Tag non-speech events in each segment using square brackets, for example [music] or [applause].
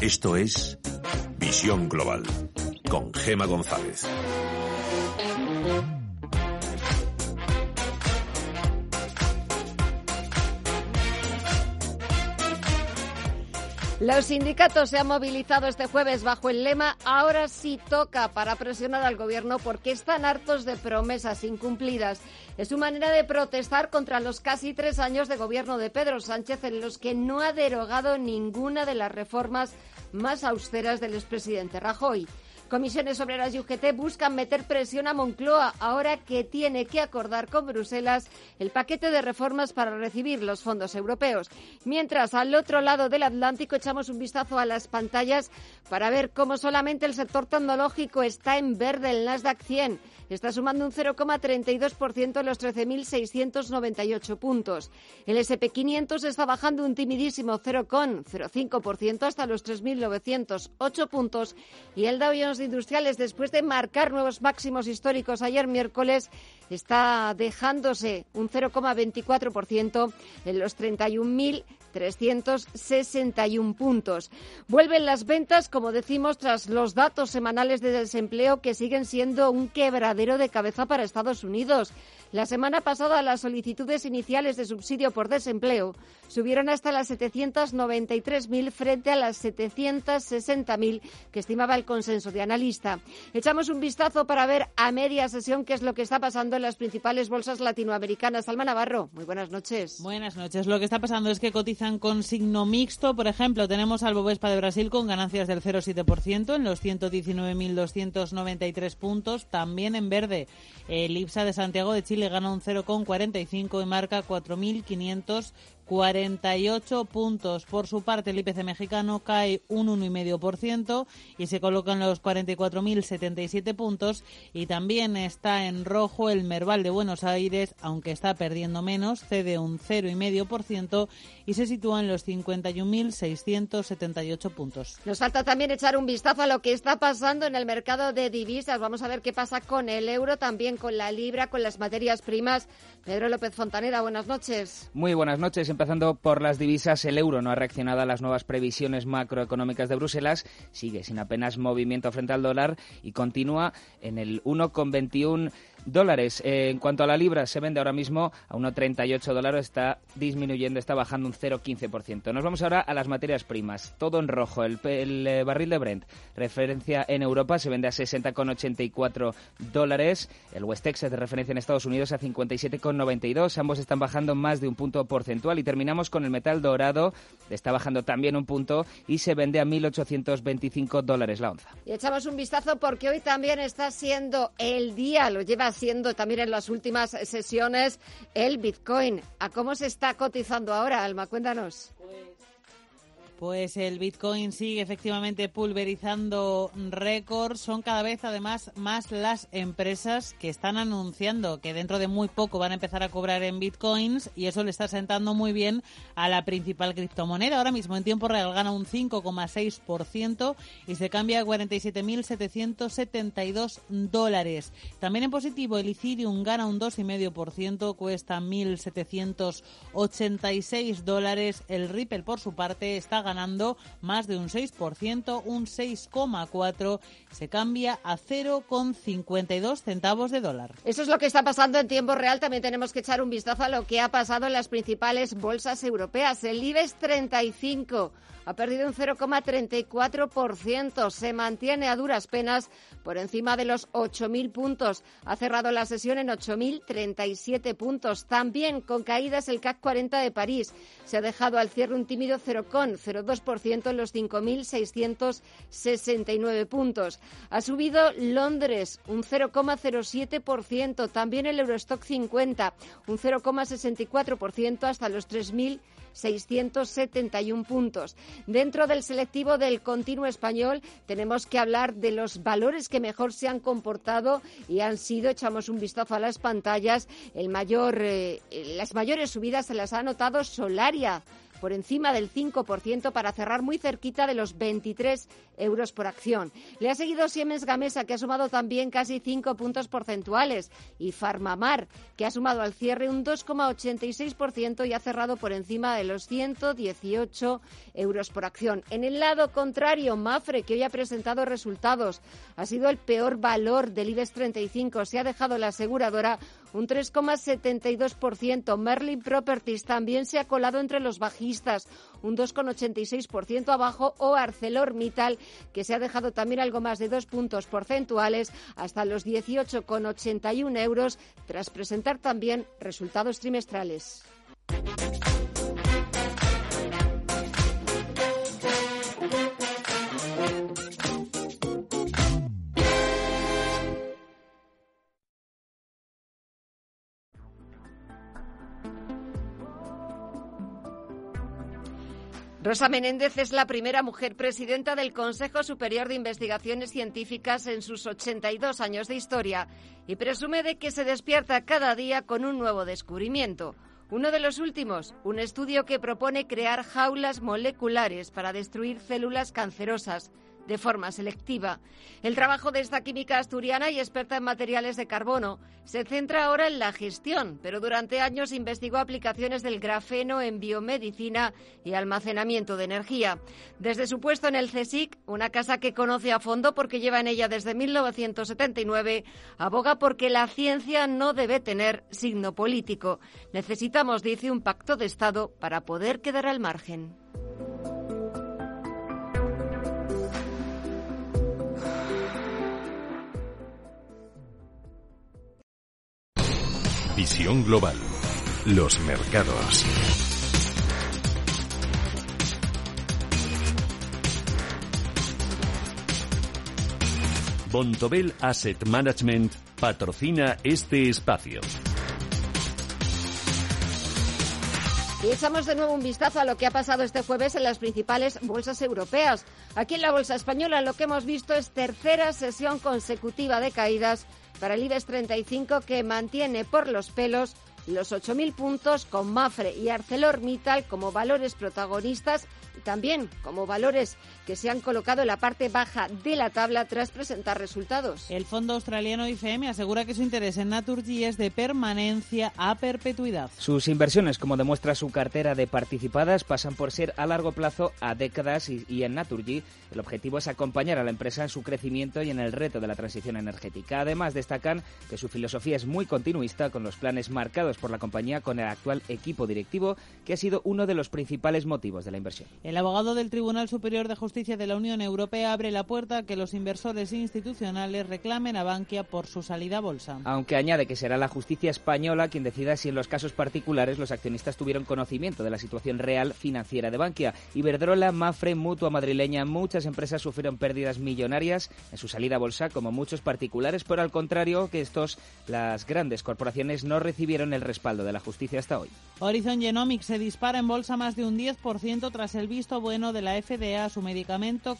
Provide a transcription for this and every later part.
Esto es Visión Global con Gema González. Los sindicatos se han movilizado este jueves bajo el lema Ahora sí toca para presionar al gobierno porque están hartos de promesas incumplidas. Es su manera de protestar contra los casi tres años de gobierno de Pedro Sánchez en los que no ha derogado ninguna de las reformas más austeras del expresidente Rajoy. Comisiones Obreras y UGT buscan meter presión a Moncloa ahora que tiene que acordar con Bruselas el paquete de reformas para recibir los fondos europeos. Mientras, al otro lado del Atlántico echamos un vistazo a las pantallas para ver cómo solamente el sector tecnológico está en verde el Nasdaq 100 está sumando un 0,32% en los 13.698 puntos. El SP500 está bajando un timidísimo 0,05% hasta los 3.908 puntos y el Dow Jones Industriales, después de marcar nuevos máximos históricos ayer miércoles, está dejándose un 0,24% en los 31.361 puntos. Vuelven las ventas, como decimos, tras los datos semanales de desempleo que siguen siendo un quebradero de cabeza para Estados Unidos. La semana pasada las solicitudes iniciales de subsidio por desempleo subieron hasta las 793.000 frente a las 760.000 que estimaba el consenso de analista. Echamos un vistazo para ver a media sesión qué es lo que está pasando en las principales bolsas latinoamericanas. Alma Navarro, muy buenas noches. Buenas noches. Lo que está pasando es que cotizan con signo mixto. Por ejemplo, tenemos al Bovespa de Brasil con ganancias del 0,7% en los 119.293 puntos. También en verde, el IPSA de Santiago de Chile gana un 0,45 y marca 4.500 48 puntos. Por su parte, el IPC mexicano cae un 1,5% y se coloca en los 44.077 puntos. Y también está en rojo el Merval de Buenos Aires, aunque está perdiendo menos, cede un 0,5% y se sitúa en los 51.678 puntos. Nos falta también echar un vistazo a lo que está pasando en el mercado de divisas. Vamos a ver qué pasa con el euro, también con la libra, con las materias primas. Pedro López Fontanera, buenas noches. Muy buenas noches empezando por las divisas, el euro no ha reaccionado a las nuevas previsiones macroeconómicas de Bruselas, sigue sin apenas movimiento frente al dólar y continúa en el 1,21 dólares. Eh, en cuanto a la libra, se vende ahora mismo a 1,38 dólares, está disminuyendo, está bajando un 0,15%. Nos vamos ahora a las materias primas, todo en rojo. El, eh, barril de Brent, referencia en Europa, se vende a 60,84 dólares. El West Texas, de referencia en Estados Unidos, a 57,92. Ambos están bajando más de un punto porcentual. Y terminamos con el metal dorado, está bajando también un punto y se vende a 1.825 dólares la onza. Y echamos un vistazo porque hoy también está siendo el día, lo lleva siendo también en las últimas sesiones el Bitcoin. ¿A cómo se está cotizando ahora, Alma? Cuéntanos. Pues el Bitcoin sigue efectivamente pulverizando récords. Son cada vez además más las empresas que están anunciando que dentro de muy poco van a empezar a cobrar en Bitcoins y eso le está sentando muy bien a la principal criptomoneda. Ahora mismo en tiempo real gana un 5,6% y se cambia a 47.772 dólares. También en positivo el Ethereum gana un 2,5%, cuesta 1.786 dólares. El Ripple por su parte está ganando más de un 6%, un 6,4%, se cambia a 0,52 centavos de dólar. Eso es lo que está pasando en tiempo real. También tenemos que echar un vistazo a lo que ha pasado en las principales bolsas europeas. El IBEX 35 ha perdido un 0,34%. Se mantiene a duras penas por encima de los 8.000 puntos. Ha cerrado la sesión en 8.037 puntos. También con caídas el CAC 40 de París. Se ha dejado al cierre un tímido 0,02% en los 5.669 puntos. Ha subido Londres un 0,07%. También el Eurostock 50 un 0,64% hasta los 3.000 671 puntos. Dentro del selectivo del continuo español tenemos que hablar de los valores que mejor se han comportado y han sido, echamos un vistazo a las pantallas, el mayor, eh, las mayores subidas se las ha anotado Solaria por encima del 5% para cerrar muy cerquita de los 23 euros por acción. Le ha seguido Siemens Gamesa, que ha sumado también casi 5 puntos porcentuales, y Farmamar, que ha sumado al cierre un 2,86% y ha cerrado por encima de los 118 euros por acción. En el lado contrario, Mafre, que hoy ha presentado resultados, ha sido el peor valor del IBEX 35. Se ha dejado la aseguradora un 3,72%. Merlin Properties también se ha colado entre los bajistas, un 2,86% abajo, o ArcelorMittal, que se ha dejado también algo más de dos puntos porcentuales hasta los 18,81 euros, tras presentar también resultados trimestrales. Rosa Menéndez es la primera mujer presidenta del Consejo Superior de Investigaciones Científicas en sus 82 años de historia y presume de que se despierta cada día con un nuevo descubrimiento. Uno de los últimos, un estudio que propone crear jaulas moleculares para destruir células cancerosas de forma selectiva. El trabajo de esta química asturiana y experta en materiales de carbono se centra ahora en la gestión, pero durante años investigó aplicaciones del grafeno en biomedicina y almacenamiento de energía. Desde su puesto en el CSIC, una casa que conoce a fondo porque lleva en ella desde 1979, aboga porque la ciencia no debe tener signo político. Necesitamos, dice, un pacto de Estado para poder quedar al margen. Visión global. Los mercados. Bontobel Asset Management patrocina este espacio. Y echamos de nuevo un vistazo a lo que ha pasado este jueves en las principales bolsas europeas. Aquí en la bolsa española lo que hemos visto es tercera sesión consecutiva de caídas para el IBEX 35 que mantiene por los pelos los 8.000 puntos con Mafre y ArcelorMittal como valores protagonistas y también como valores que se han colocado en la parte baja de la tabla tras presentar resultados. El fondo australiano IFM asegura que su interés en Naturgy es de permanencia a perpetuidad. Sus inversiones, como demuestra su cartera de participadas, pasan por ser a largo plazo a décadas y, y en Naturgy el objetivo es acompañar a la empresa en su crecimiento y en el reto de la transición energética. Además, destacan que su filosofía es muy continuista con los planes marcados por la compañía con el actual equipo directivo, que ha sido uno de los principales motivos de la inversión. El abogado del Tribunal Superior de Justicia de la Unión Europea abre la puerta a que los inversores institucionales reclamen a Bankia por su salida a bolsa. Aunque añade que será la justicia española quien decida si en los casos particulares los accionistas tuvieron conocimiento de la situación real financiera de Bankia. Iberdrola, Mafre, Mutua Madrileña, muchas empresas sufrieron pérdidas millonarias en su salida a bolsa, como muchos particulares, pero al contrario que estos, las grandes corporaciones no recibieron el respaldo de la justicia hasta hoy. Horizon Genomics se dispara en bolsa más de un 10% tras el visto bueno de la FDA a su medicamento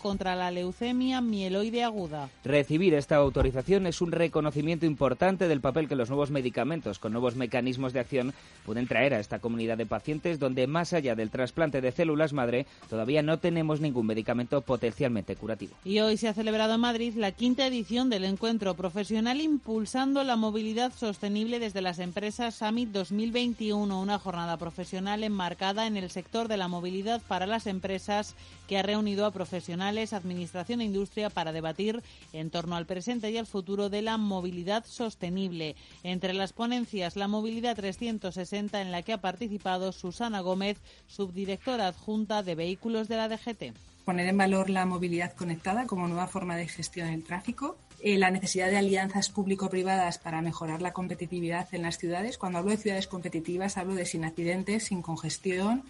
contra la leucemia mieloide aguda. Recibir esta autorización es un reconocimiento importante del papel que los nuevos medicamentos con nuevos mecanismos de acción pueden traer a esta comunidad de pacientes donde más allá del trasplante de células madre todavía no tenemos ningún medicamento potencialmente curativo. Y hoy se ha celebrado en Madrid la quinta edición del encuentro profesional impulsando la movilidad sostenible desde las empresas Summit 2021, una jornada profesional enmarcada en el sector de la movilidad para las empresas que ha reunido a profesionales, administración e industria para debatir en torno al presente y al futuro de la movilidad sostenible. Entre las ponencias, la movilidad 360 en la que ha participado Susana Gómez, subdirectora adjunta de vehículos de la DGT poner en valor la movilidad conectada como nueva forma de gestión del tráfico, eh, la necesidad de alianzas público-privadas para mejorar la competitividad en las ciudades. Cuando hablo de ciudades competitivas hablo de sin accidentes, sin congestión,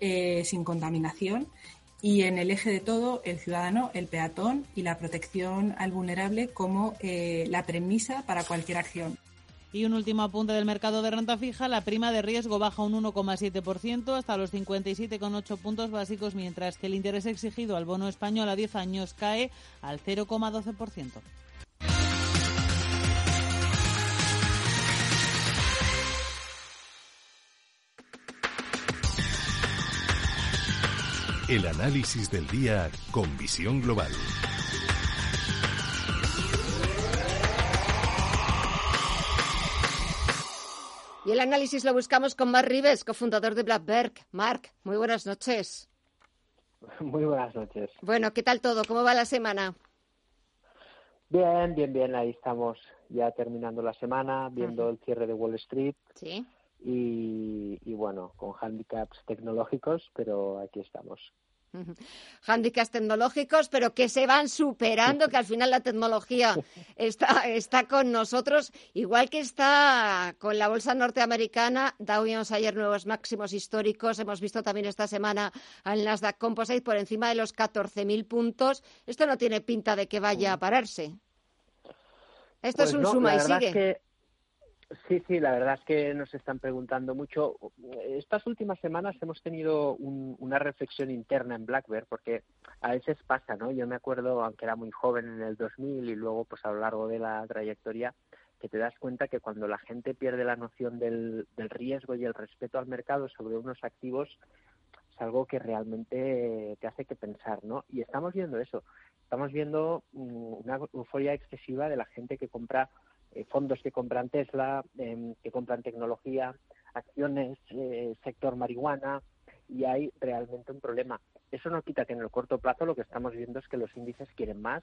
eh, sin contaminación y en el eje de todo el ciudadano, el peatón y la protección al vulnerable como eh, la premisa para cualquier acción. Y un último apunte del mercado de renta fija, la prima de riesgo baja un 1,7% hasta los 57,8 puntos básicos, mientras que el interés exigido al bono español a 10 años cae al 0,12%. El análisis del día con visión global. Y el análisis lo buscamos con Mark Rives, cofundador de Blackberg. Mark, muy buenas noches. [laughs] Muy buenas noches. Bueno, ¿qué tal todo? ¿Cómo va la semana? Bien, bien, bien. Ahí estamos ya terminando la semana, viendo el cierre de Wall Street. Sí. Y, y bueno, con handicaps tecnológicos, pero aquí estamos. Handicaps tecnológicos, pero que se van superando, que al final la tecnología [laughs] está, está con nosotros, igual que está con la bolsa norteamericana. Dow Jones ayer nuevos máximos históricos. Hemos visto también esta semana al Nasdaq Composite por encima de los 14.000 puntos. Esto no tiene pinta de que vaya a pararse. Esto Pues es un no, suma y sigue. es que- sí, sí, la verdad es que nos están preguntando mucho. Estas últimas semanas hemos tenido un- una reflexión interna en Blackbird, porque a veces pasa, ¿no? Yo me acuerdo, aunque era muy joven en el 2000 y luego, pues a lo largo de la trayectoria, que te das cuenta que cuando la gente pierde la noción del, del riesgo y el respeto al mercado sobre unos activos, es algo que realmente te hace que pensar, ¿no? Y estamos viendo eso. Estamos viendo mm, una euforia excesiva de la gente que compra eh, fondos que compran Tesla, em, que compran tecnología, acciones, eh, sector marihuana, y hay realmente un problema. Eso no quita que en el corto plazo lo que estamos viendo es que los índices quieren más,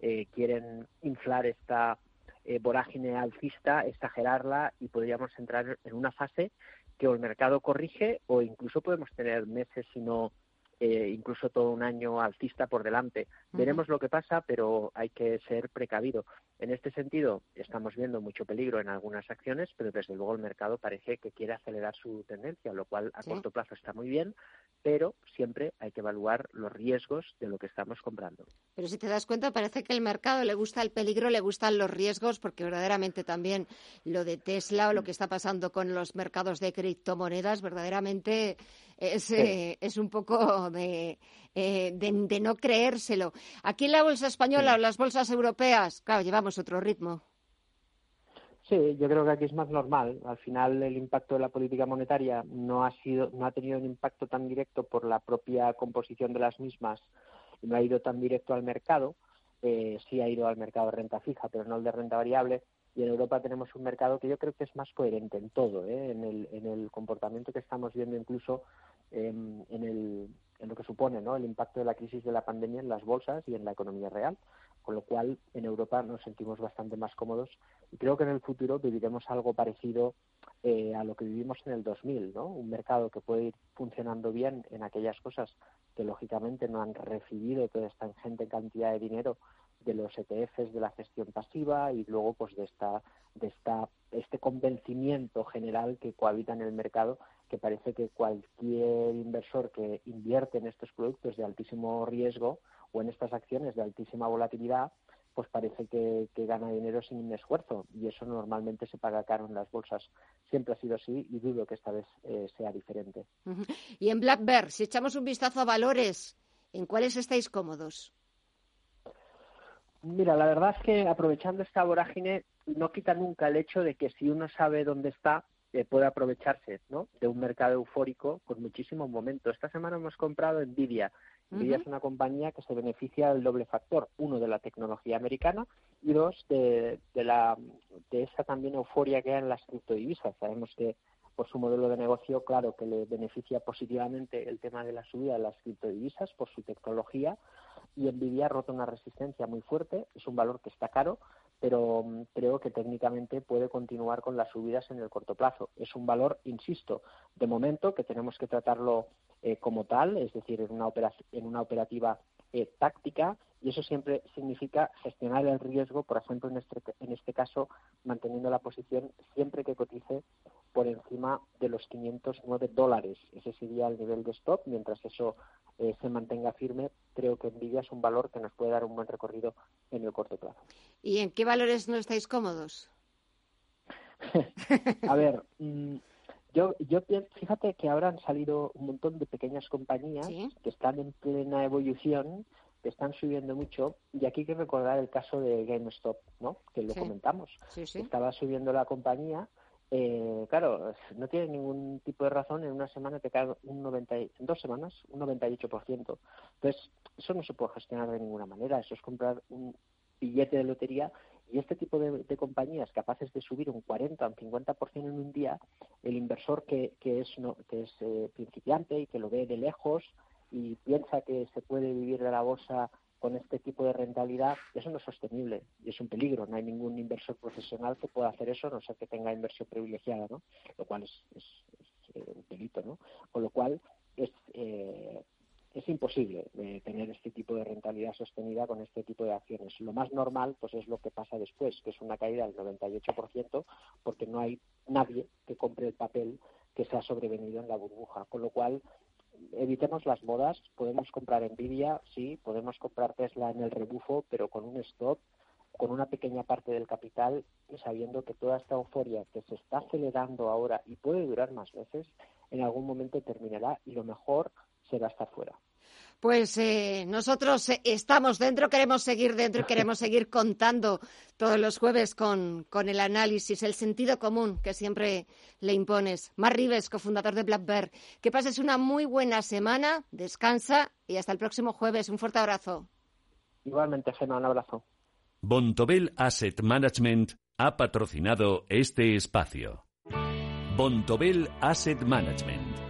eh, quieren inflar esta eh, vorágine alcista, exagerarla y podríamos entrar en una fase que o el mercado corrige o incluso podemos tener meses, si no eh, incluso todo un año alcista por delante. Veremos lo que pasa, pero hay que ser precavido. En este sentido, estamos viendo mucho peligro en algunas acciones, pero desde luego el mercado parece que quiere acelerar su tendencia, lo cual a Sí. corto plazo está muy bien, pero siempre hay que evaluar los riesgos de lo que estamos comprando. Pero si te das cuenta, parece que el mercado le gusta el peligro, le gustan los riesgos, porque verdaderamente también lo de Tesla o lo que está pasando con los mercados de criptomonedas, verdaderamente es, Sí. eh, es un poco de, eh, de, de no creérselo. Aquí en la bolsa española Sí. o las bolsas europeas, claro, llevamos otro ritmo. Sí, yo creo que aquí es más normal. Al final el impacto de la política monetaria no ha sido, no ha tenido un impacto tan directo por la propia composición de las mismas y no ha ido tan directo al mercado. Eh, sí ha ido al mercado de renta fija, pero no al de renta variable. Y en Europa tenemos un mercado que yo creo que es más coherente en todo, ¿eh? en, el, en el comportamiento que estamos viendo incluso em, en, el, en lo que supone ¿no? el impacto de la crisis de la pandemia en las bolsas y en la economía real. Con lo cual, en Europa nos sentimos bastante más cómodos y creo que en el futuro viviremos algo parecido eh, a lo que vivimos en el 2000, ¿no? Un mercado que puede ir funcionando bien en aquellas cosas que lógicamente no han recibido toda esta ingente cantidad de dinero de los ETFs de la gestión pasiva y luego pues de esta de esta este convencimiento general que cohabita en el mercado que parece que cualquier inversor que invierte en estos productos de altísimo riesgo o en estas acciones de altísima volatilidad pues parece que, que gana dinero sin esfuerzo y eso normalmente se paga caro en las bolsas. Siempre ha sido así y dudo que esta vez eh, sea diferente. Y en Black Bear, si echamos un vistazo a valores, ¿en cuáles estáis cómodos? Mira, la verdad es que aprovechando esta vorágine no quita nunca el hecho de que si uno sabe dónde está, eh, puede aprovecharse ¿no? de un mercado eufórico con muchísimo momento. Esta semana hemos comprado Nvidia. Nvidia es una compañía que se beneficia del doble factor, uno de la tecnología americana y dos de, de, la, de esa también euforia que hay en las criptodivisas. Sabemos que por su modelo de negocio, claro que le beneficia positivamente el tema de la subida de las criptodivisas por su tecnología y Nvidia ha roto una resistencia muy fuerte, es un valor que está caro, pero mm, creo que técnicamente puede continuar con las subidas en el corto plazo. Es un valor, insisto, de momento que tenemos que tratarlo eh, como tal, es decir, en una, opera- en una operativa eh, táctica, y eso siempre significa gestionar el riesgo, por ejemplo, en este, en este caso, manteniendo la posición siempre que cotice por encima de los 509 dólares. Ese sería el nivel de stop. Mientras eso eh, se mantenga firme, creo que Nvidia es un valor que nos puede dar un buen recorrido en el corto plazo. ¿Y en qué valores no estáis cómodos? [laughs] A ver, mm, yo, yo fíjate que ahora han salido un montón de pequeñas compañías Sí. que están en plena evolución, que están subiendo mucho, y aquí hay que recordar el caso de GameStop, ¿no? Que lo Sí. comentamos. Sí. Estaba subiendo la compañía eh, claro, no tiene ningún tipo de razón en una semana te cae un 90, en dos semanas un 98%. Entonces, eso no se puede gestionar de ninguna manera. Eso es comprar un billete de lotería y este tipo de, compañías capaces de subir un 40 o un 50% en un día, el inversor que, que es, no, que es eh, principiante y que lo ve de lejos y piensa que se puede vivir de la bolsa con este tipo de rentabilidad, eso no es sostenible y es un peligro. No hay ningún inversor profesional que pueda hacer eso, no sé que tenga inversión privilegiada, ¿no? Lo cual es, es, eh, un delito, ¿no? Con lo cual es, eh, es imposible eh, tener este tipo de rentabilidad sostenida con este tipo de acciones. Lo más normal, pues es lo que pasa después, que es una caída del 98%, porque no hay nadie que compre el papel que se ha sobrevenido en la burbuja. Con lo cual, evitemos las modas, podemos comprar Nvidia, sí, podemos comprar Tesla en el rebufo, pero con un stop, con una pequeña parte del capital, sabiendo que toda esta euforia que se está acelerando ahora y puede durar más veces, en algún momento terminará y lo mejor será estar fuera. Pues eh, nosotros eh, estamos dentro, queremos seguir dentro y queremos seguir contando todos los jueves con, con, el análisis, el sentido común que siempre le impones. Mar Rives, cofundador de Black Bear. Que pases una muy buena semana, descansa y hasta el próximo jueves. Un fuerte abrazo. Igualmente, Gemma, un abrazo. Bontobel Asset Management ha patrocinado este espacio. Bontobel Asset Management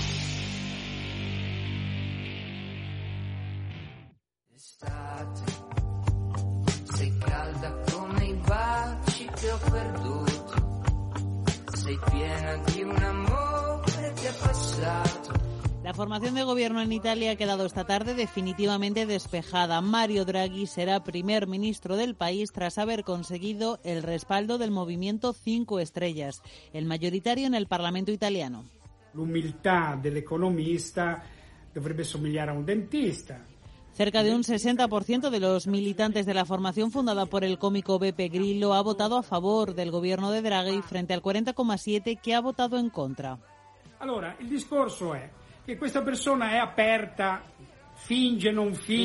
La formación de gobierno en Italia ha quedado esta tarde definitivamente despejada. Mario Draghi será primer ministro del país tras haber conseguido el respaldo del movimiento Cinco Estrellas, el mayoritario en el Parlamento italiano. La humildad del economista dovrebbe somigliare a un dentista. Cerca de un 60% de los militantes de la formación fundada por el cómico Beppe Grillo ha votado a favor del gobierno de Draghi frente al 40,7% que ha votado en contra. Allora, il discorso è che questa persona è aperta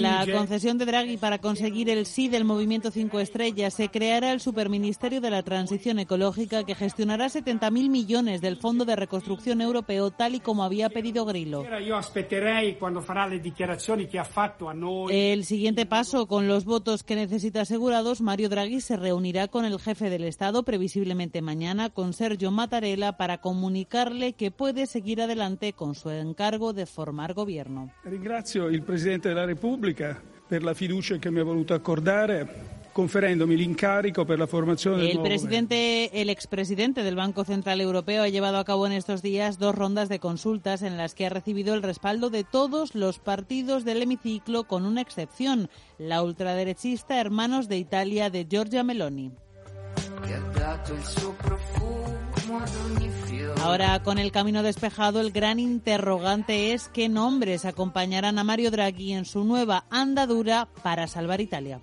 la concesión de Draghi para conseguir el sí del movimiento Cinco Estrellas se creará el Superministerio de la Transición Ecológica que gestionará 70.000 millones del Fondo de Reconstrucción Europeo tal y como había pedido Grillo. El siguiente paso, con los votos que necesita asegurados, Mario Draghi se reunirá con el jefe del Estado, previsiblemente mañana, con Sergio Mattarella, para comunicarle que puede seguir adelante con su encargo de formar gobierno. Presidente della Repubblica per la fiducia che mi ha voluto accordare conferendomi l'incarico per la formazione del el presidente, el expresidente del Banco Central Europeo ha llevado a cabo en estos días dos rondas de consultas en las que ha recibido el respaldo de todos los partidos del hemiciclo, con una excepción, la ultraderechista Hermanos de Italia de Giorgia Meloni. Ahora, con el camino despejado, el gran interrogante es qué nombres acompañarán a Mario Draghi en su nueva andadura para salvar Italia.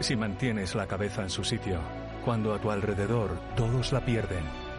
Si mantienes la cabeza en su sitio, cuando a tu alrededor todos la pierden,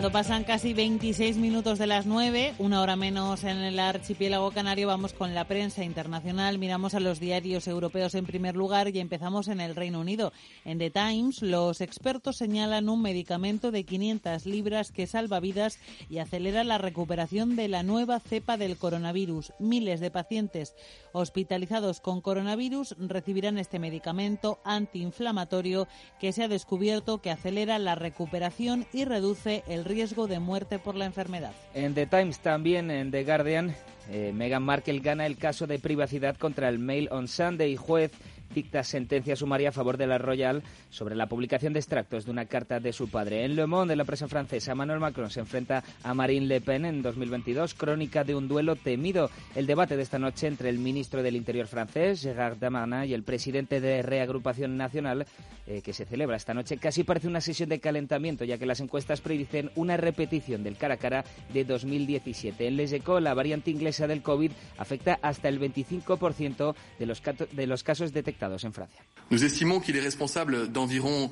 Cuando pasan casi 26 minutos de las 9, una hora menos en el archipiélago canario, vamos con la prensa internacional. Miramos a los diarios europeos en primer lugar y empezamos en el Reino Unido. En The Times, los expertos señalan un medicamento de 500 libras que salva vidas y acelera la recuperación de la nueva cepa del coronavirus. Miles de pacientes hospitalizados con coronavirus recibirán este medicamento antiinflamatorio que se ha descubierto que acelera la recuperación y reduce el riesgo de muerte por la enfermedad. En The Times también, en The Guardian, eh, Meghan Markle gana el caso de privacidad contra el Mail on Sunday. Juez dicta sentencia sumaria a favor de la Royal sobre la publicación de extractos de una carta de su padre. En Le Monde, de la presa francesa, Emmanuel Macron se enfrenta a Marine Le Pen en 2022, crónica de un duelo temido. El debate de esta noche entre el ministro del Interior francés, Gérard Darmanin, y el presidente de Reagrupación Nacional, eh, que se celebra esta noche, casi parece una sesión de calentamiento, ya que las encuestas predicen una repetición del cara a cara de 2017. En Les Echos, la variante inglesa del COVID afecta hasta el 25% de los, de los casos detectados en Francia. Nous estimons qu'il est responsable d'environ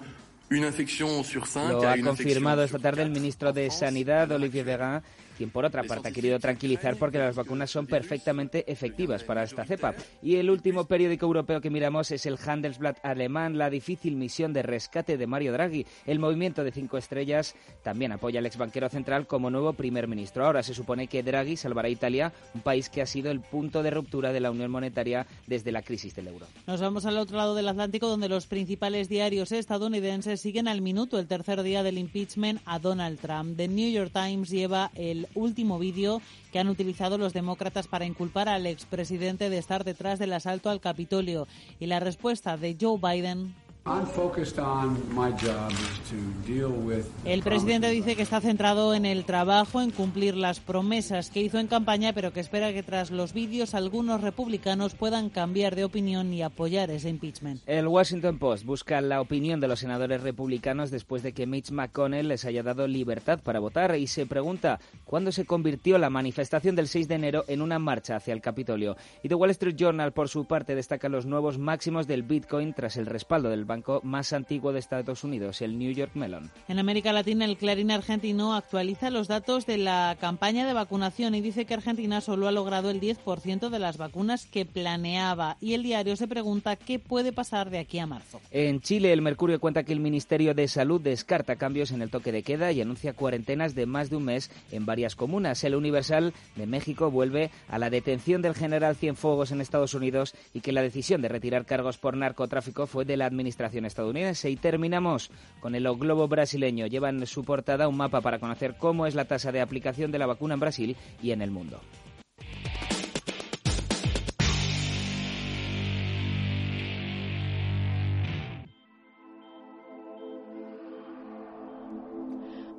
une infection sur cinq. Lo ha confirmado esta tarde el ministro de Sanidad, Olivier Véran, quien por otra parte ha querido tranquilizar porque las vacunas son perfectamente efectivas para esta cepa. Y el último periódico europeo que miramos es el Handelsblatt alemán, la difícil misión de rescate de Mario Draghi. El movimiento de cinco estrellas también apoya al ex banquero central como nuevo primer ministro. Ahora se supone que Draghi salvará a Italia, un país que ha sido el punto de ruptura de la unión monetaria desde la crisis del euro. Nos vamos al otro lado del Atlántico donde los principales diarios estadounidenses siguen al minuto el tercer día del impeachment a Donald Trump. The New York Times lleva el último vídeo que han utilizado los demócratas para inculpar al expresidente de estar detrás del asalto al Capitolio. Y la respuesta de Joe Biden el presidente dice que está centrado en el trabajo, en cumplir las promesas que hizo en campaña, pero que espera que tras los vídeos algunos republicanos puedan cambiar de opinión y apoyar ese impeachment. El Washington Post busca la opinión de los senadores republicanos después de que Mitch McConnell les haya dado libertad para votar y se pregunta cuándo se convirtió la manifestación del 6 de enero en una marcha hacia el Capitolio. Y The Wall Street Journal, por su parte, destaca los nuevos máximos del Bitcoin tras el respaldo del banco más antiguo de Estados Unidos, el New York Mellon. En América Latina, el Clarín argentino actualiza los datos de la campaña de vacunación y dice que Argentina solo ha logrado el 10% de las vacunas que planeaba. Y el diario se pregunta qué puede pasar de aquí a marzo. En Chile, el Mercurio cuenta que el Ministerio de Salud descarta cambios en el toque de queda y anuncia cuarentenas de más de un mes en varias comunas. El Universal de México vuelve a la detención del general Cienfuegos en Estados Unidos y que la decisión de retirar cargos por narcotráfico fue de la administración estadounidense. Y terminamos con el globo brasileño. Lleva su portada un mapa para conocer cómo es la tasa de aplicación de la vacuna en Brasil y en el mundo.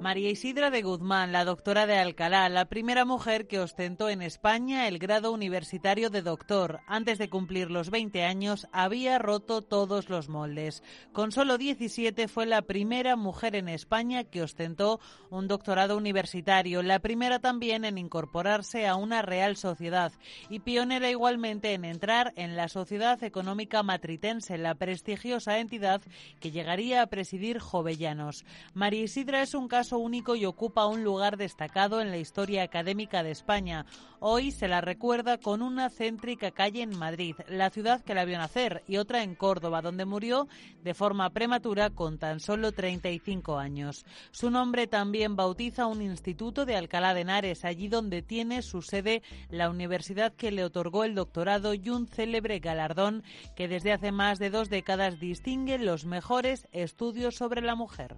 María Isidra de Guzmán, la doctora de Alcalá, la primera mujer que ostentó en España el grado universitario de doctor. Antes de cumplir los 20 años había roto todos los moldes. Con solo 17 fue la primera mujer en España que ostentó un doctorado universitario, la primera también en incorporarse a una real sociedad y pionera igualmente en entrar en la Sociedad Económica Matritense, la prestigiosa entidad que llegaría a presidir Jovellanos. María Isidra es un caso único y ocupa un lugar destacado en la historia académica de España. Hoy se la recuerda con una céntrica calle en Madrid, la ciudad que la vio nacer, y otra en Córdoba, donde murió de forma prematura con tan solo 35 años. Su nombre también bautiza un instituto de Alcalá de Henares, allí donde tiene su sede la universidad que le otorgó el doctorado y un célebre galardón que desde hace más de dos décadas distingue los mejores estudios sobre la mujer.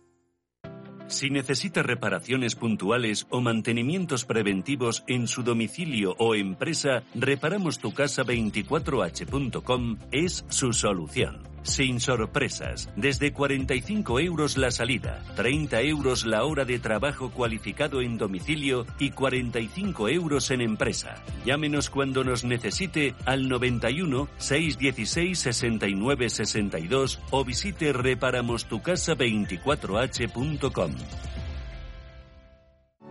Si necesita reparaciones puntuales o mantenimientos preventivos en su domicilio o empresa, Reparamos tu casa 24h.com es su solución. Sin sorpresas, desde 45 euros la salida, 30 euros la hora de trabajo cualificado en domicilio y 45 euros en empresa. Llámenos cuando nos necesite al 91 616 69 62 o visite reparamostucasa24h.com.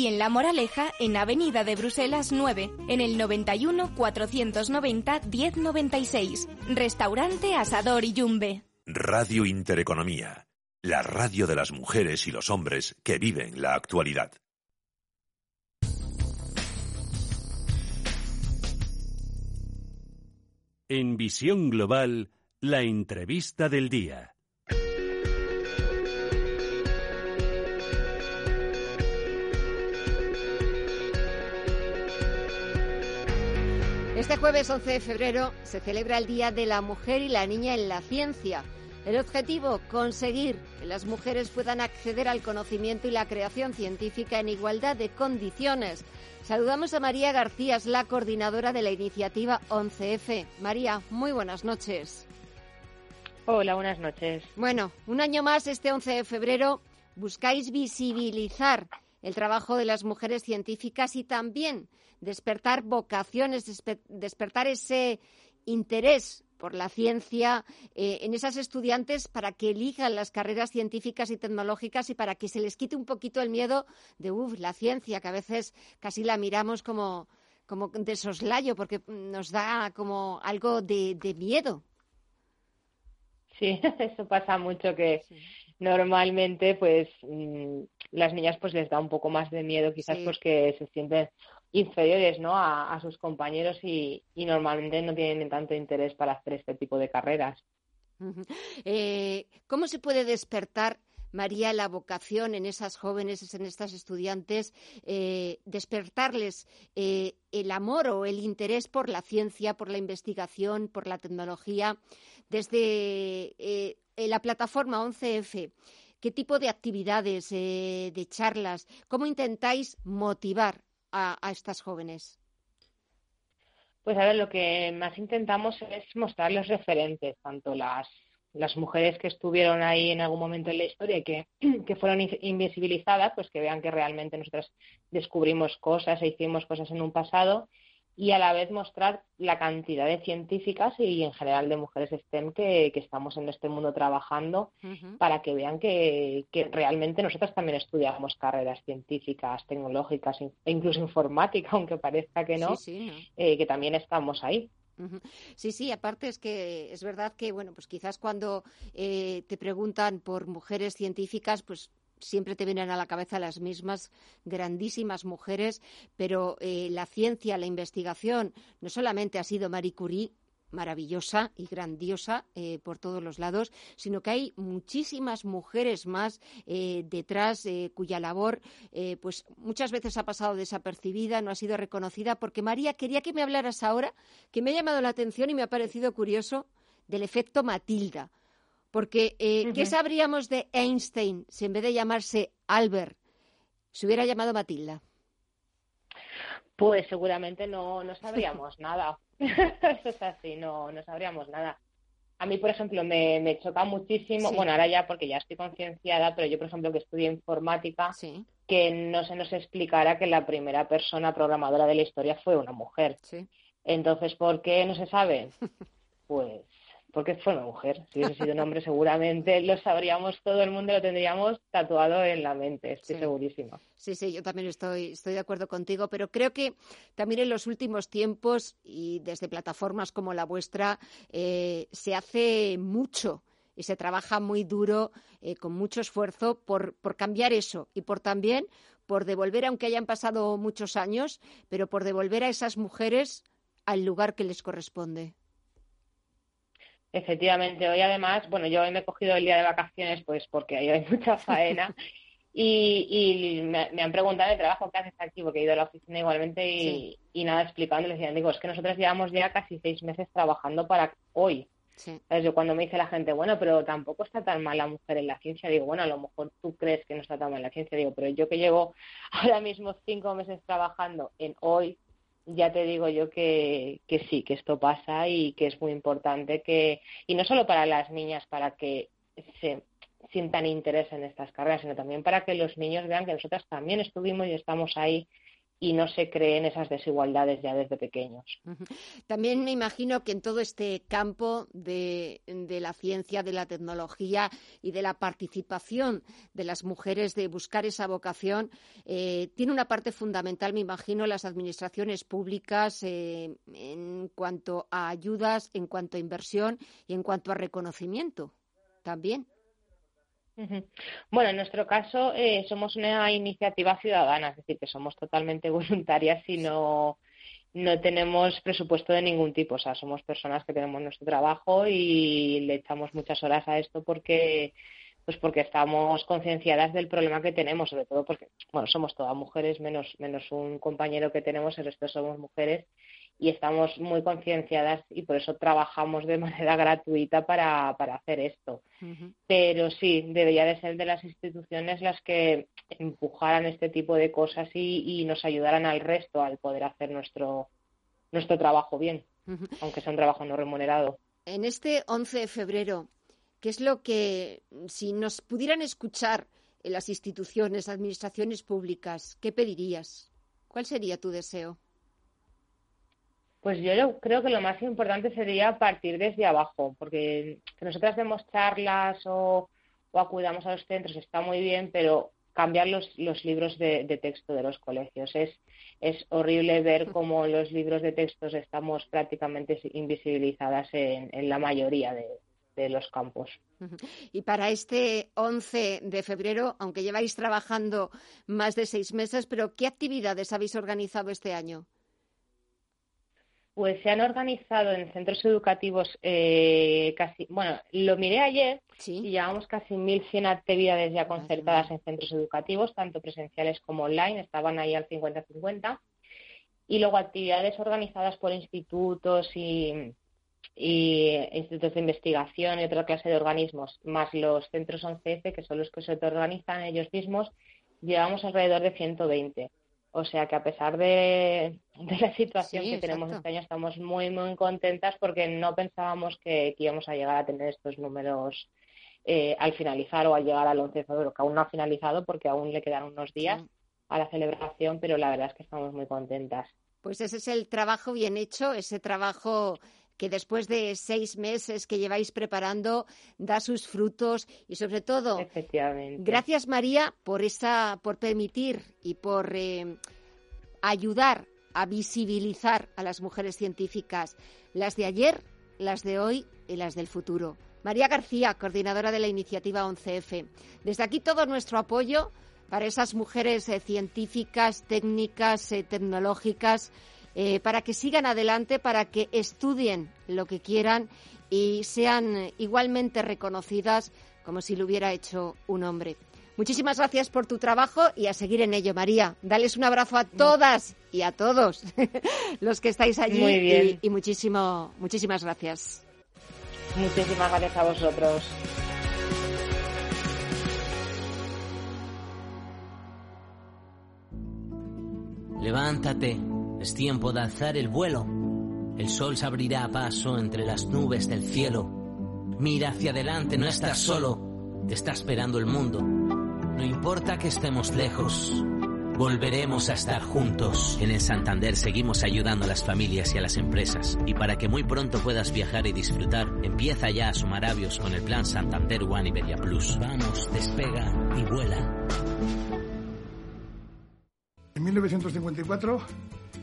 y en La Moraleja, en Avenida de Bruselas 9, en el 91 490 1096. Restaurante Asador y Yumbe. Radio Intereconomía, la radio de las mujeres y los hombres que viven la actualidad. En Visión Global, la entrevista del día. Este jueves 11 de febrero se celebra el Día de la Mujer y la Niña en la Ciencia. El objetivo, conseguir que las mujeres puedan acceder al conocimiento y la creación científica en igualdad de condiciones. Saludamos a María García, es la coordinadora de la iniciativa 11F. María, muy buenas noches. Hola, buenas noches. Bueno, un año más, este 11 de febrero, buscáis visibilizar el trabajo de las mujeres científicas y también despertar vocaciones, despertar ese interés por la ciencia eh, en esas estudiantes para que elijan las carreras científicas y tecnológicas y para que se les quite un poquito el miedo de uff, la ciencia, que a veces casi la miramos como, como de soslayo porque nos da como algo de, miedo. Sí, [laughs] eso pasa mucho que normalmente pues mm, las niñas pues les da un poco más de miedo quizás porque se sienten inferiores ¿no? a, sus compañeros y, normalmente no tienen tanto interés para hacer este tipo de carreras. Eh, ¿Cómo se puede despertar, María, la vocación en esas jóvenes, en estas estudiantes, eh, despertarles eh, el amor o el interés por la ciencia, por la investigación, por la tecnología, desde la plataforma 11F? ¿Qué tipo de actividades, de charlas? ¿Cómo intentáis motivar a, estas jóvenes? Pues a ver, lo que más intentamos es mostrar los referentes, tanto las, las mujeres que estuvieron ahí en algún momento en la historia y que, [clears throat] que fueron invisibilizadas, pues que vean que realmente nosotras descubrimos cosas e hicimos cosas en un pasado y a la vez mostrar la cantidad de científicas y en general de mujeres STEM que, estamos en este mundo trabajando para que vean que, realmente nosotras también estudiamos carreras científicas, tecnológicas e incluso informática, [laughs] aunque parezca que no, eh, que también estamos ahí. Sí, sí, aparte es que es verdad que, bueno, pues quizás cuando eh, te preguntan por mujeres científicas, pues siempre te vienen a la cabeza las mismas grandísimas mujeres, pero eh, la ciencia, la investigación, no solamente ha sido Marie Curie, maravillosa y grandiosa eh, por todos los lados, sino que hay muchísimas mujeres más eh, detrás cuya labor pues muchas veces ha pasado desapercibida, no ha sido reconocida, porque María quería que me hablaras ahora, que me ha llamado la atención y me ha parecido curioso del efecto Matilda. Porque, eh, ¿qué sabríamos de Einstein si en vez de llamarse Albert Se hubiera llamado Matilda. Pues seguramente no, no sabríamos [laughs] nada. Eso [laughs] es así, no, no sabríamos nada. A mí, por ejemplo, me, me choca muchísimo, bueno, ahora ya porque ya estoy concienciada, pero yo, por ejemplo, que estudié informática, que no se nos explicara que la primera persona programadora de la historia fue una mujer. Entonces, ¿por qué no se sabe? [laughs] Pues porque fue una mujer. Si hubiese sido un hombre, [laughs] seguramente lo sabríamos, todo el mundo lo tendríamos tatuado en la mente, estoy segurísima. Sí, sí, yo también estoy, estoy de acuerdo contigo, pero creo que también en los últimos tiempos y desde plataformas como la vuestra eh, se hace mucho y se trabaja muy duro, eh, con mucho esfuerzo, por, por cambiar eso y por también por devolver, aunque hayan pasado muchos años, pero por devolver a esas mujeres al lugar que les corresponde. Efectivamente, hoy además, bueno, yo hoy me he cogido el día de vacaciones pues porque hay [laughs] mucha faena y, me, han preguntado el trabajo que haces aquí porque he ido a la oficina igualmente y, nada explicando, les decían, digo, es que nosotros llevamos ya casi seis meses trabajando para hoy. Yo cuando me dice la gente, bueno, pero tampoco está tan mal la mujer en la ciencia, digo, bueno, a lo mejor tú crees que no está tan mal la ciencia, digo, pero yo que llevo [laughs] ahora mismo cinco meses trabajando en hoy, ya te digo yo que, que sí, que esto pasa y que es muy importante que, y no solo para las niñas, para que se sientan interés en estas carreras, sino también para que los niños vean que nosotras también estuvimos y estamos ahí y no se creen esas desigualdades ya desde pequeños. También me imagino que en todo este campo de, la ciencia, de la tecnología y de la participación de las mujeres de buscar esa vocación, eh, tiene una parte fundamental, me imagino, las administraciones públicas eh, en cuanto a ayudas, en cuanto a inversión y en cuanto a reconocimiento también. Bueno, en nuestro caso eh, somos una iniciativa ciudadana, es decir, que somos totalmente [laughs] voluntarias y no, no tenemos presupuesto de ningún tipo. O sea, somos personas que tenemos nuestro trabajo y le echamos muchas horas a esto porque pues porque estamos concienciadas del problema que tenemos, sobre todo porque, bueno, somos todas mujeres, menos, menos un compañero que tenemos, el resto somos mujeres, y estamos muy concienciadas y por eso trabajamos de [laughs] manera gratuita para, para hacer esto. Pero sí, debería de ser de las instituciones las que empujaran este tipo de cosas y, nos ayudaran al resto al poder hacer nuestro, nuestro trabajo bien, aunque sea un trabajo no remunerado. En este 11 de febrero, ¿qué es lo que, si nos pudieran escuchar en las instituciones, administraciones públicas, qué pedirías? ¿Cuál sería tu deseo? Pues yo creo que lo más importante sería partir desde abajo, porque que nosotras demos charlas o, acudamos a los centros está muy bien, pero cambiar los, los libros de, texto de los colegios. Es, es horrible ver cómo los libros de textos estamos prácticamente invisibilizadas en, en la mayoría de, de los campos. Y para este 11 de febrero, aunque lleváis trabajando más de seis meses, pero ¿qué actividades habéis organizado este año? Pues se han organizado en centros educativos eh, casi, bueno, lo miré ayer y llevamos casi 1.100 actividades ya concertadas en centros educativos, tanto presenciales como online, estaban ahí al 50-50. Y luego actividades organizadas por institutos y, institutos de investigación y otra clase de organismos, más los centros 11F, que son los que se organizan ellos mismos, llevamos alrededor de 120. O sea que a pesar de, la situación que tenemos este año, estamos muy, muy contentas porque no pensábamos que, íbamos a llegar a tener estos números eh, al finalizar o al llegar al 11 de febrero, que aún no ha finalizado porque aún le quedan unos días a la celebración, pero la verdad es que estamos muy contentas. Pues ese es el trabajo bien hecho, ese trabajo que después de seis meses que lleváis preparando da sus frutos y sobre todo gracias María por esa por permitir y por eh, ayudar a visibilizar a las mujeres científicas las de ayer las de hoy y las del futuro. María García coordinadora de la iniciativa 11F desde aquí todo nuestro apoyo para esas mujeres eh, científicas técnicas eh, tecnológicas eh, para que sigan adelante, para que estudien lo que quieran y sean igualmente reconocidas como si lo hubiera hecho un hombre. Muchísimas gracias por tu trabajo y a seguir en ello, María. Dales un abrazo a todas y a todos [laughs] los que estáis allí Y, y muchísimo, muchísimas gracias. Muchísimas gracias a vosotros. Levántate, es tiempo de alzar el vuelo. El sol se abrirá a paso entre las nubes del cielo. Mira hacia adelante, no estás solo, te está esperando el mundo. No importa que estemos lejos, volveremos a estar juntos. En el Santander seguimos ayudando a las familias y a las empresas. Y para que muy pronto puedas viajar y disfrutar, empieza ya a sumar avios con el plan Santander One Iberia Plus. Vamos, despega y vuela. En 1954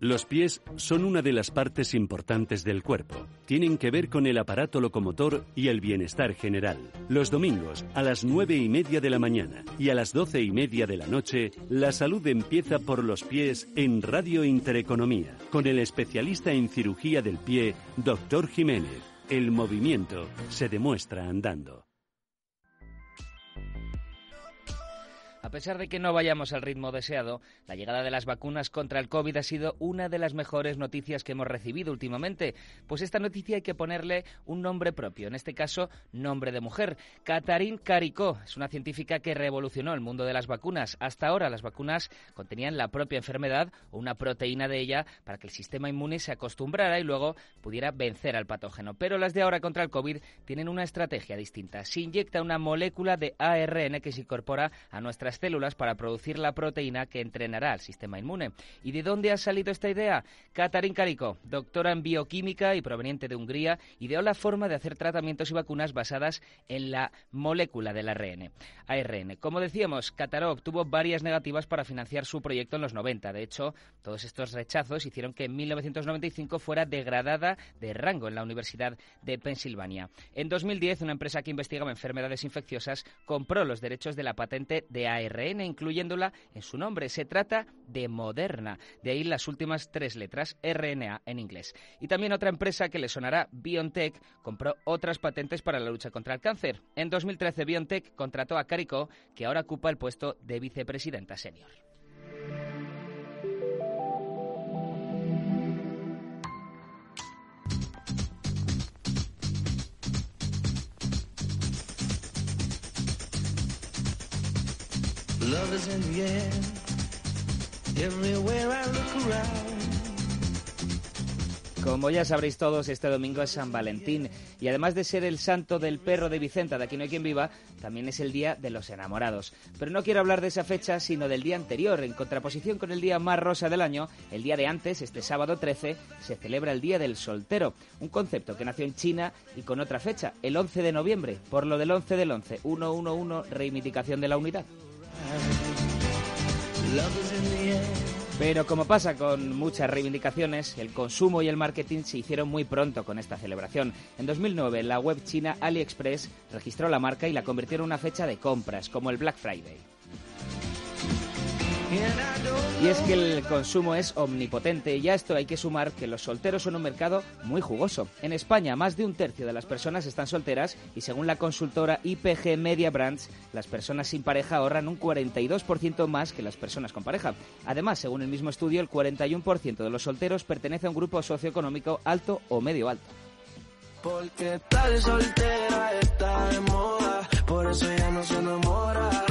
Los pies son una de las partes importantes del cuerpo. Tienen que ver con el aparato locomotor y el bienestar general. Los domingos, a las nueve y media de la mañana y a las doce y media de la noche, la salud empieza por los pies en Radio Intereconomía, con el especialista en cirugía del pie, Dr. Jiménez. El movimiento se demuestra andando. A pesar de que no vayamos al ritmo deseado, la llegada de las vacunas contra el COVID ha sido una de las mejores noticias que hemos recibido últimamente. Pues esta noticia hay que ponerle un nombre propio, en este caso, nombre de mujer. Catherine Caricó es una científica que revolucionó el mundo de las vacunas. Hasta ahora las vacunas contenían la propia enfermedad o una proteína de ella para que el sistema inmune se acostumbrara y luego pudiera vencer al patógeno. Pero las de ahora contra el COVID tienen una estrategia distinta. Se inyecta una molécula de ARN que se incorpora a nuestras células para producir la proteína que entrenará al sistema inmune. ¿Y de dónde ha salido esta idea? Katarin Kariko, doctora en bioquímica y proveniente de Hungría, ideó la forma de hacer tratamientos y vacunas basadas en la molécula del ARN. ARN. Como decíamos, Qatar obtuvo varias negativas para financiar su proyecto en los 90. De hecho, todos estos rechazos hicieron que en 1995 fuera degradada de rango en la Universidad de Pensilvania. En 2010, una empresa que investigaba enfermedades infecciosas compró los derechos de la patente de ARN ARN, incluyéndola en su nombre. Se trata de Moderna, de ahí las últimas tres letras, RNA en inglés. Y también otra empresa que le sonará, BioNTech, compró otras patentes para la lucha contra el cáncer. En 2013, BioNTech contrató a Carico, que ahora ocupa el puesto de vicepresidenta senior. Como ya sabréis todos, este domingo es San Valentín y además de ser el santo del perro de Vicenta, de aquí no hay quien viva, también es el día de los enamorados. Pero no quiero hablar de esa fecha, sino del día anterior. En contraposición con el día más rosa del año, el día de antes, este sábado 13, se celebra el Día del Soltero, un concepto que nació en China y con otra fecha, el 11 de noviembre, por lo del 11 del 11, 111, reivindicación de la unidad. Pero como pasa con muchas reivindicaciones, el consumo y el marketing se hicieron muy pronto con esta celebración. En 2009, la web china AliExpress registró la marca y la convirtió en una fecha de compras, como el Black Friday. Y es que el consumo es omnipotente y a esto hay que sumar que los solteros son un mercado muy jugoso. En España, más de un tercio de las personas están solteras y según la consultora IPG Media Brands, las personas sin pareja ahorran un 42% más que las personas con pareja. Además, según el mismo estudio, el 41% de los solteros pertenece a un grupo socioeconómico alto o medio alto. Porque tal soltera está de moda, por eso ya no se enamora.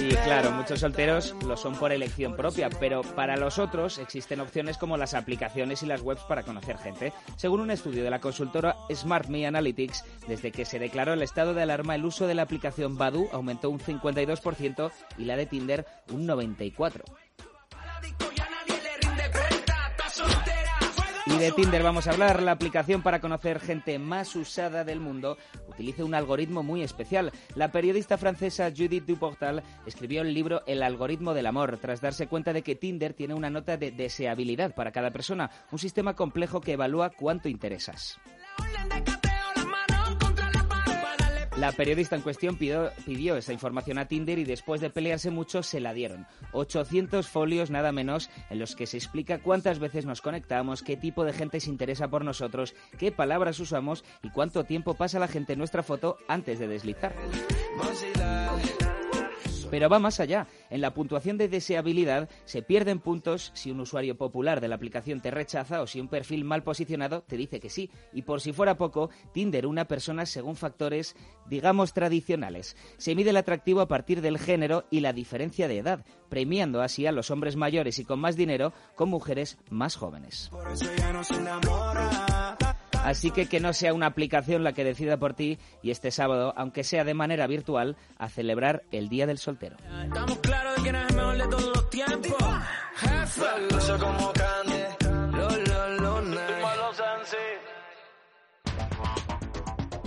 Y claro, muchos solteros lo son por elección propia, pero para los otros existen opciones como las aplicaciones y las webs para conocer gente. Según un estudio de la consultora Smart Me Analytics, desde que se declaró el estado de alarma, el uso de la aplicación Badu aumentó un 52% y la de Tinder un 94%. Y de Tinder vamos a hablar. La aplicación para conocer gente más usada del mundo utiliza un algoritmo muy especial. La periodista francesa Judith Duportal escribió el libro El algoritmo del amor tras darse cuenta de que Tinder tiene una nota de deseabilidad para cada persona, un sistema complejo que evalúa cuánto interesas. La periodista en cuestión pidió, esa información a Tinder y después de pelearse mucho se la dieron. 800 folios nada menos en los que se explica cuántas veces nos conectamos, qué tipo de gente se interesa por nosotros, qué palabras usamos y cuánto tiempo pasa la gente en nuestra foto antes de deslizar. Pero va más allá. En la puntuación de deseabilidad se pierden puntos si un usuario popular de la aplicación te rechaza o si un perfil mal posicionado te dice que sí. Y por si fuera poco, Tinder una persona según factores, digamos, tradicionales. Se mide el atractivo a partir del género y la diferencia de edad, premiando así a los hombres mayores y con más dinero con mujeres más jóvenes. Así que que no sea una aplicación la que decida por ti y este sábado, aunque sea de manera virtual, a celebrar el Día del Soltero.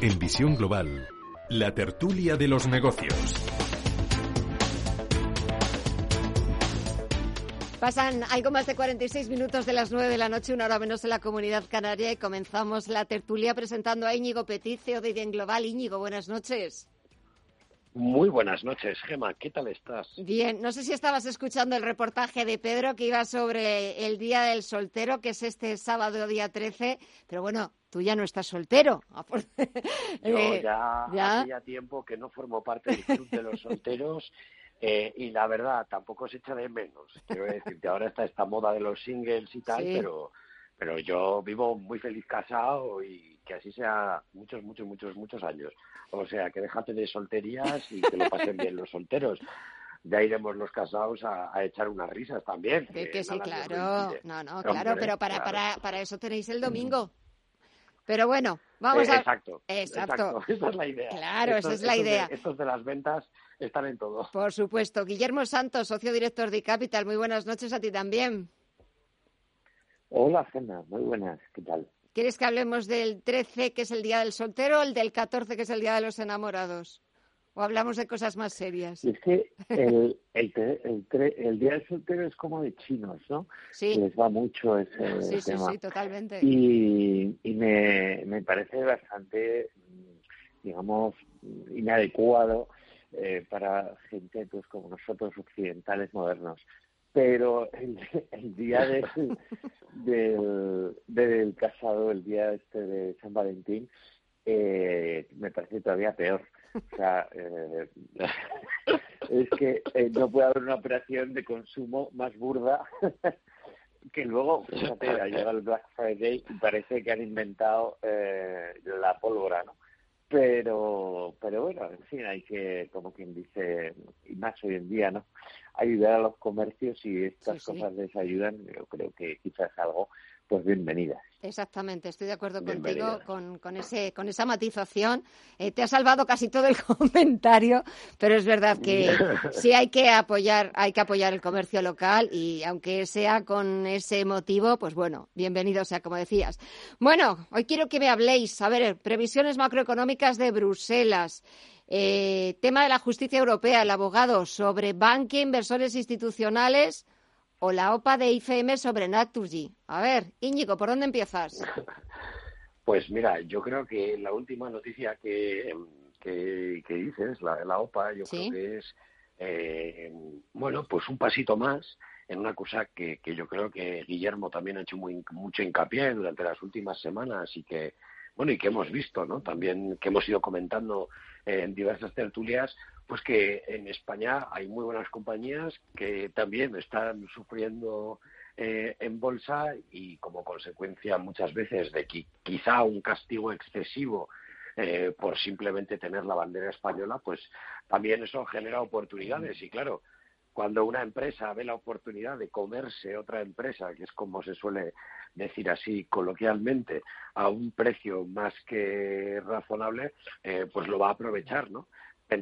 En Visión Global, la tertulia de los negocios. Pasan algo más de 46 minutos de las 9 de la noche, una hora menos en la comunidad canaria, y comenzamos la tertulia presentando a Íñigo Petit, CEO de Bien Global. Íñigo, buenas noches. Muy buenas noches, Gema. ¿Qué tal estás? Bien, no sé si estabas escuchando el reportaje de Pedro que iba sobre el Día del Soltero, que es este sábado, día 13, pero bueno, tú ya no estás soltero. [laughs] Yo eh, ya, ¿ya? hacía tiempo que no formo parte del club de los solteros eh, y la verdad, tampoco se echa de menos. Quiero decirte, ahora está esta moda de los singles y tal, pero, pero yo vivo muy feliz casado y que así sea muchos, muchos, muchos, muchos años. O sea, que déjate de solterías y que lo pasen bien los solteros. Ya iremos los casados a, echar unas risas también. Que, sí, claro. No, no, claro, pero para, para, para eso tenéis el domingo. Pero bueno, vamos eh, a... Exacto, exacto. [laughs] Esa es la idea. Claro, esa es la idea. estos de las ventas están en todo. Por supuesto. Guillermo Santos, socio director de Capital. Muy buenas noches a ti también. Hola, Cena. Muy buenas. ¿Qué tal? ¿Quieres que hablemos del 13, que es el Día del Soltero, o el del 14, que es el Día de los Enamorados? ¿O hablamos de cosas más serias? Es que el, el, Día del Soltero es como de chinos, ¿no? Sí. Les va mucho ese sí, tema. Sí, sí, totalmente. Y, y me, me parece bastante, digamos, inadecuado eh, para gente pues como nosotros occidentales modernos. Pero el, el día del, [laughs] del, del, casado el día este de San Valentín eh, me parece todavía peor. O sea eh, [laughs] es que eh, no puede haber una operación de consumo más burda [laughs] que luego fíjate ha llegado el Black Friday y parece que han inventado eh, la pólvora no pero pero bueno en fin hay que como quien dice y más hoy en día no ayudar a los comercios y estas cosas les ayudan yo creo que quizás algo pues bienvenidas. Exactamente, estoy de acuerdo contigo con, con, ese, con esa matización. Eh, te ha salvado casi todo el [laughs] comentario, pero es verdad que [laughs] sí hay que apoyar, hay que apoyar el comercio local y aunque sea con ese motivo, pues bueno, bienvenido sea como decías. Bueno, hoy quiero que me habléis, a ver, previsiones macroeconómicas de Bruselas. Eh, tema de la justicia europea, el abogado sobre banque, inversores institucionales o la OPA de IFM sobre Naturgy. A ver, Íñigo, ¿por dónde empiezas? [laughs] Pues mira, yo creo que la última noticia que, que, dices, la, la OPA, yo creo que es, eh, bueno, pues un pasito más en una cosa que, que yo creo que Guillermo también ha hecho muy, mucho hincapié durante las últimas semanas y que, bueno, y que hemos visto, ¿no? También que hemos ido comentando en diversas tertulias, pues que en España hay muy buenas compañías que también están sufriendo eh, en bolsa y como consecuencia muchas veces de que quizá un castigo excesivo eh, por simplemente tener la bandera española, pues también eso genera oportunidades. Y claro, cuando una empresa ve la oportunidad de comerse otra empresa, que es como se suele decir así coloquialmente, a un precio más que razonable, eh, pues lo va a aprovechar, ¿no?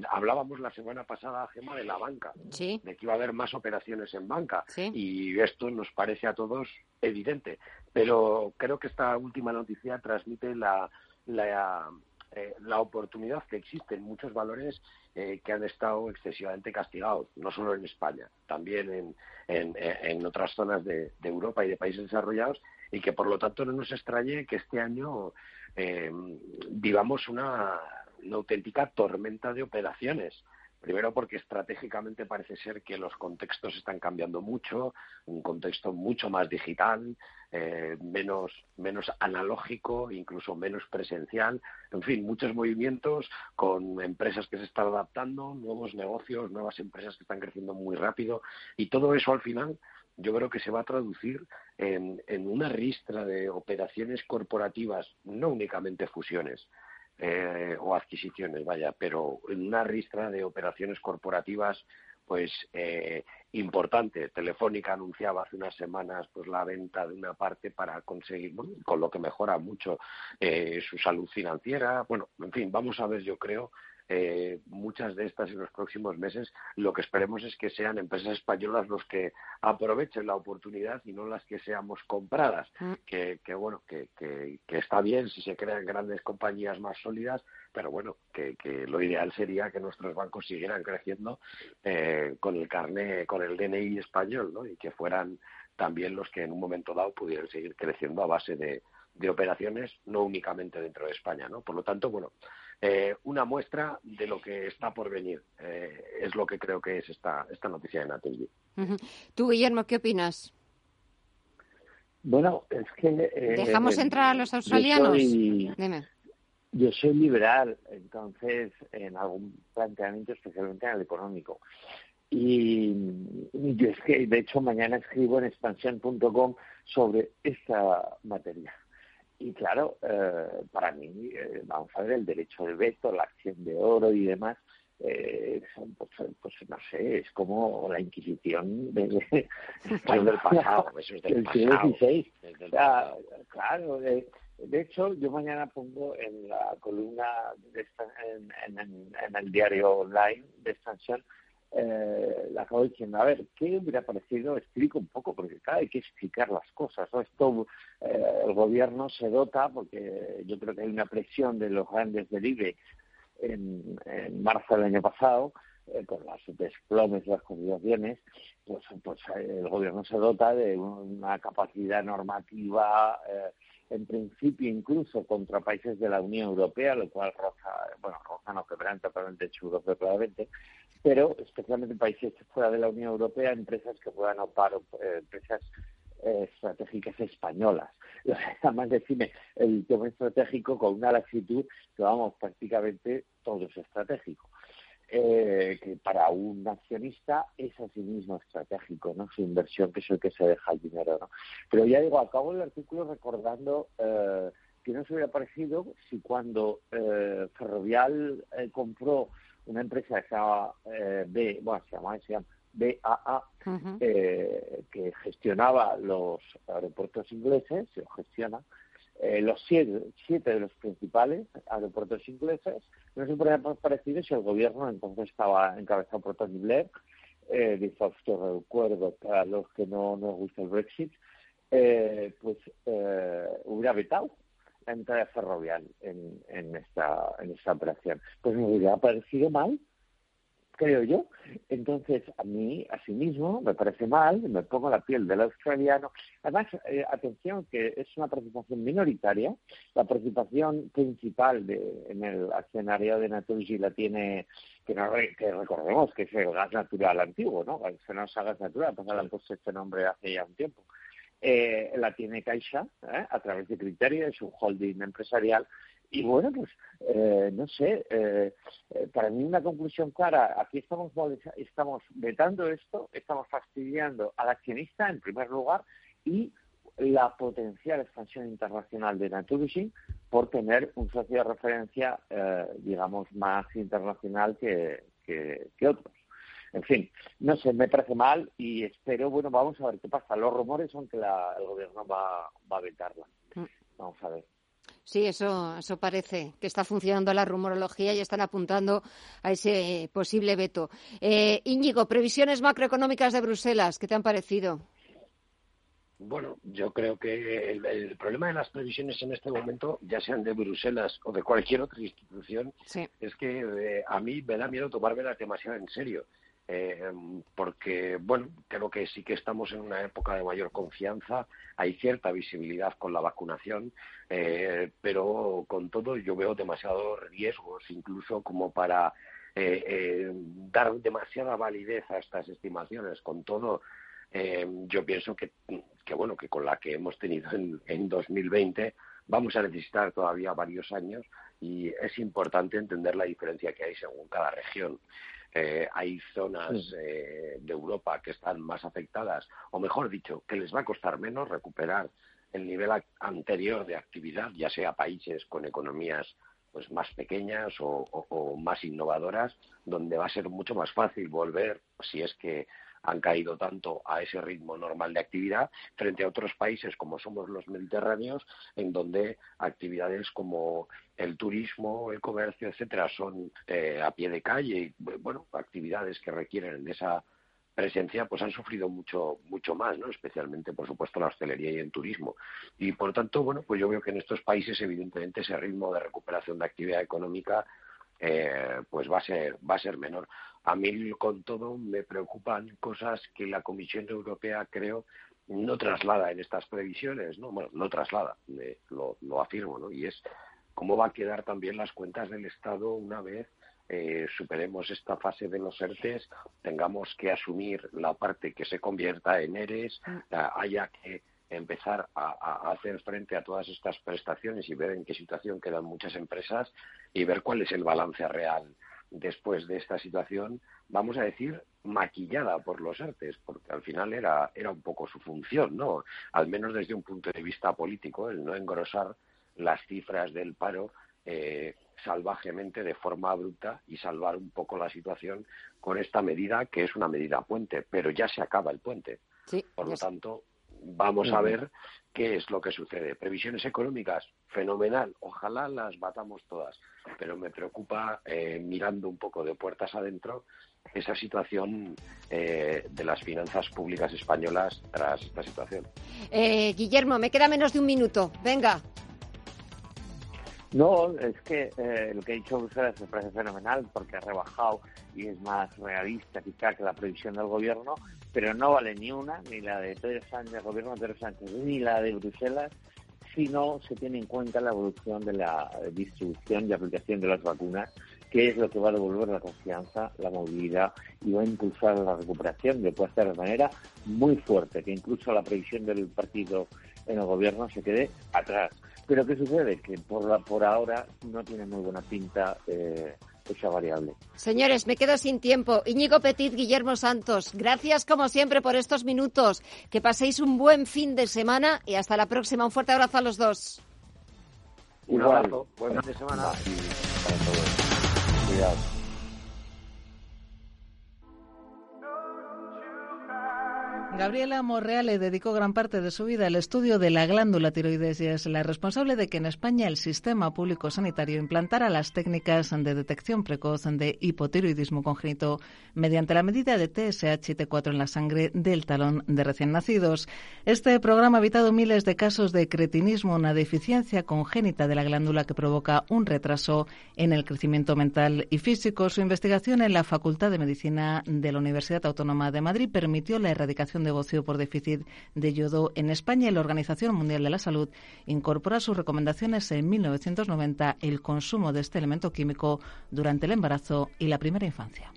Hablábamos la semana pasada, Gema, de la banca, sí. de que iba a haber más operaciones en banca, y esto nos parece a todos evidente, pero creo que esta última noticia transmite la, la, eh, la oportunidad que existe en muchos valores eh, que han estado excesivamente castigados, no solo en España, también en, en, en otras zonas de, de, Europa y de países desarrollados, y que por lo tanto no nos extrañe que este año eh, vivamos una, auténtica tormenta de operaciones Primero porque estratégicamente parece ser que los contextos están cambiando mucho, un contexto mucho más digital, eh, menos, menos analógico, incluso menos presencial. En fin, muchos movimientos con empresas que se están adaptando, nuevos negocios, nuevas empresas que están creciendo muy rápido y todo eso al final yo creo que se va a traducir en, una ristra de operaciones corporativas, no únicamente fusiones, eh, o adquisiciones, vaya, pero en una ristra de operaciones corporativas pues eh, importante. Telefónica anunciaba hace unas semanas pues la venta de una parte para conseguir, bueno, con lo que mejora mucho eh, su salud financiera. Bueno, en fin, vamos a ver, yo creo, eh, muchas de estas en los próximos meses, lo que esperemos es que sean empresas españolas los que aprovechen la oportunidad y no las que seamos compradas. Mm. Que, bueno, que, está bien si se crean grandes compañías más sólidas, pero bueno, que, lo ideal sería que nuestros bancos siguieran creciendo eh, con el carné, con el DNI español, ¿no? Y que fueran también los que en un momento dado pudieran seguir creciendo a base de, de operaciones, no únicamente dentro de España, ¿no? Por lo tanto, bueno, eh, una muestra de lo que está por venir. Eh, es lo que creo que es esta, esta noticia de Naturgy. Tú, Guillermo, ¿qué opinas? Bueno, es que... Eh, ¿Dejamos entrar a los australianos? Yo soy, liberal, entonces, en algún planteamiento, especialmente en el económico. Y, y yo es que, de hecho, mañana escribo en expansión.com sobre esta materia. Y claro, eh, para mí, eh, vamos a ver, el derecho de veto, la acción de oro y demás, eh, pues, pues, no sé, es como la Inquisición de, del [laughs] pasado, eso es del pasado. claro, de, hecho, yo mañana pongo en la columna de en, en, el diario online de expansión eh, le acabo diciendo, a ver, ¿qué hubiera parecido? Explico un poco, porque claro, hay que explicar las cosas. ¿no? Esto, eh, el gobierno se dota, porque yo creo que hay una presión de los grandes del IBE en, marzo del año pasado, eh, con las desplomes de las cotizaciones, pues, pues el gobierno se dota de una capacidad normativa, en principio incluso contra países de la Unión Europea, lo cual roza, bueno, roza no quebranta totalmente el europeo claramente, pero especialmente en países fuera de la Unión Europea, empresas que puedan optar, eh, empresas eh, estratégicas españolas. [laughs] Además, decime, el tema estratégico con una latitud que vamos, prácticamente todo es estratégico. Eh, que para un accionista es a sí mismo estratégico, ¿no? Su inversión, que es el que se deja el dinero, ¿no? Pero ya digo, acabo el artículo recordando que no se hubiera parecido si cuando Ferrovial compró una empresa que se llama eh, B, bueno, se llama, se llama BAA, eh, que gestionaba los aeropuertos ingleses, se gestiona, eh, los siete, siete, de los principales aeropuertos ingleses, no se podría parecido si el gobierno entonces estaba encabezado por Tony Blair, eh, usted recuerdo para los que no nos gusta el Brexit, eh, pues hubiera vetado la entrada ferrovial en, en, esta, en esta operación. Pues me hubiera parecido mal, creo yo. Entonces, a mí, asimismo, me parece mal, me pongo la piel del australiano. Además, eh, atención, que es una participación minoritaria. La participación principal de, en el accionario de Naturgy la tiene, que, no, que recordemos que es el gas natural antiguo, ¿no? El gas natural, pues le han puesto este nombre hace ya un tiempo eh, la tiene Caixa ¿eh? a través de Criteria, es un holding empresarial. Y bueno, pues eh, no sé, eh, para mí una conclusión clara, aquí estamos, estamos vetando esto, estamos fastidiando al accionista en primer lugar y la potencial expansión internacional de Naturgy por tener un socio de referencia, digamos, más internacional que, que otros. En fin, no sé, me parece mal y espero, bueno, vamos a ver qué pasa. Los rumores son que el gobierno va, va a vetarla. Mm. Vamos a ver. Sí, eso, eso parece que está funcionando la rumorología y están apuntando a ese posible veto. Eh, Íñigo, previsiones macroeconómicas de Bruselas, ¿qué te han parecido? Bueno, yo creo que el, problema de las previsiones en este momento, ya sean de Bruselas o de cualquier otra institución, es que eh, a mí me da miedo tomármela demasiado en serio. Eh, porque, bueno, creo que sí que estamos en una época de mayor confianza, hay cierta visibilidad con la vacunación, eh, pero con todo yo veo demasiados riesgos, incluso como para eh, eh, dar demasiada validez a estas estimaciones. Con todo, eh, yo pienso que, que, bueno, que con la que hemos tenido en, en 2020 vamos a necesitar todavía varios años y es importante entender la diferencia que hay según cada región. Eh, hay zonas eh, de Europa que están más afectadas, o mejor dicho, que les va a costar menos recuperar el nivel anterior de actividad, ya sea países con economías pues más pequeñas o, más innovadoras, donde va a ser mucho más fácil volver, si es que han caído tanto a ese ritmo normal de actividad frente a otros países como somos los mediterráneos, en donde actividades como el turismo, el comercio, etcétera, son eh, a pie de calle y bueno, actividades que requieren esa presencia pues han sufrido mucho mucho más no especialmente por supuesto la hostelería y el turismo. Y por tanto bueno pues yo veo que en estos países evidentemente ese ritmo de recuperación de actividad económica eh, pues va a ser va a ser menor a mí, con todo, me preocupan cosas que la Comisión Europea, creo, no traslada en estas previsiones, ¿no? Bueno, no traslada, lo, lo, afirmo, ¿no? Y es cómo va a quedar también las cuentas del Estado una vez eh, superemos esta fase de los ERTES, tengamos que asumir la parte que se convierta en ERES, mm. haya que empezar a, a, hacer frente a todas estas prestaciones y ver en qué situación quedan muchas empresas y ver cuál es el balance real después de esta situación, vamos a decir, maquillada por los artes, porque al final era, era un poco su función, ¿no? Al menos desde un punto de vista político, el no engrosar las cifras del paro eh, salvajemente de forma abrupta y salvar un poco la situación con esta medida que es una medida puente, pero ya se acaba el puente. por lo tanto, vamos a ver qué es lo que sucede. Previsiones económicas, fenomenal, ojalá las batamos todas, pero me preocupa, eh, mirando un poco de puertas adentro, esa situación eh, de las finanzas públicas españolas tras esta situación. Eh, Guillermo, me queda menos de un minuto. Venga. No, es que lo que ha dicho Bruselas me parece fenomenal porque ha rebajado y es más realista quizá que la previsión del gobierno pero no vale ni una, ni la de Pedro Sánchez, el gobierno de Pedro Sánchez, ni la de Bruselas, si no se tiene en cuenta la evolución de la distribución y aplicación de las vacunas, que es lo que va a devolver la confianza, la movilidad y va a impulsar la recuperación, de hacer de manera muy fuerte, que incluso la previsión del partido en el gobierno se quede atrás. Pero ¿qué sucede? Que por, la, por ahora no tiene muy buena pinta eh, esa variable. Señores, me quedo sin tiempo. Íñigo Petit, Guillermo Santos, gracias como siempre por estos minutos. Que paséis un buen fin de semana y hasta la próxima. Un fuerte abrazo a los dos. Un abrazo. Buen fin de semana. Cuidado. Gabriela Morreal le dedicó gran parte de su vida al estudio de la glándula tiroides y es la responsable de que en España el sistema público sanitario implantara las técnicas de detección precoz de hipotiroidismo congénito mediante la medida de TSH y T4 en la sangre del talón de recién nacidos. Este programa ha evitado miles de casos de cretinismo, una deficiencia congénita de la glándula que provoca un retraso en el crecimiento mental y físico. Su investigación en la Facultad de Medicina de la Universidad Autónoma de Madrid permitió la erradicación de bocio por déficit de yodo en España y la Organización Mundial de la Salud incorpora sus recomendaciones en 1990 el consumo de este elemento químico durante el embarazo y la primera infancia.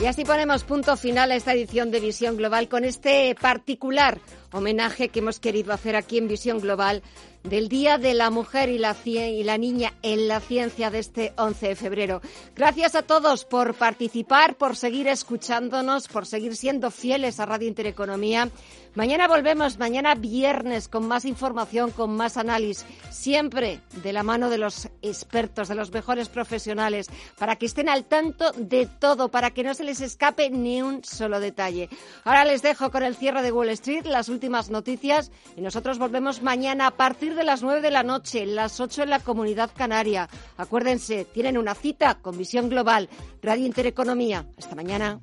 Y así ponemos punto final a esta edición de Visión Global con este particular homenaje que hemos querido hacer aquí en Visión Global del Día de la Mujer y la, y la Niña en la Ciencia de este 11 de febrero. Gracias a todos por participar, por seguir escuchándonos, por seguir siendo fieles a Radio Intereconomía. Mañana volvemos, mañana viernes, con más información, con más análisis, siempre de la mano de los expertos, de los mejores profesionales, para que estén al tanto de todo, para que no se les escape ni un solo detalle. Ahora les dejo con el cierre de Wall Street, las últimas noticias, y nosotros volvemos mañana a partir de las 9 de la noche, las 8 en la Comunidad Canaria. Acuérdense, tienen una cita con Visión Global, Radio Intereconomía. Hasta mañana.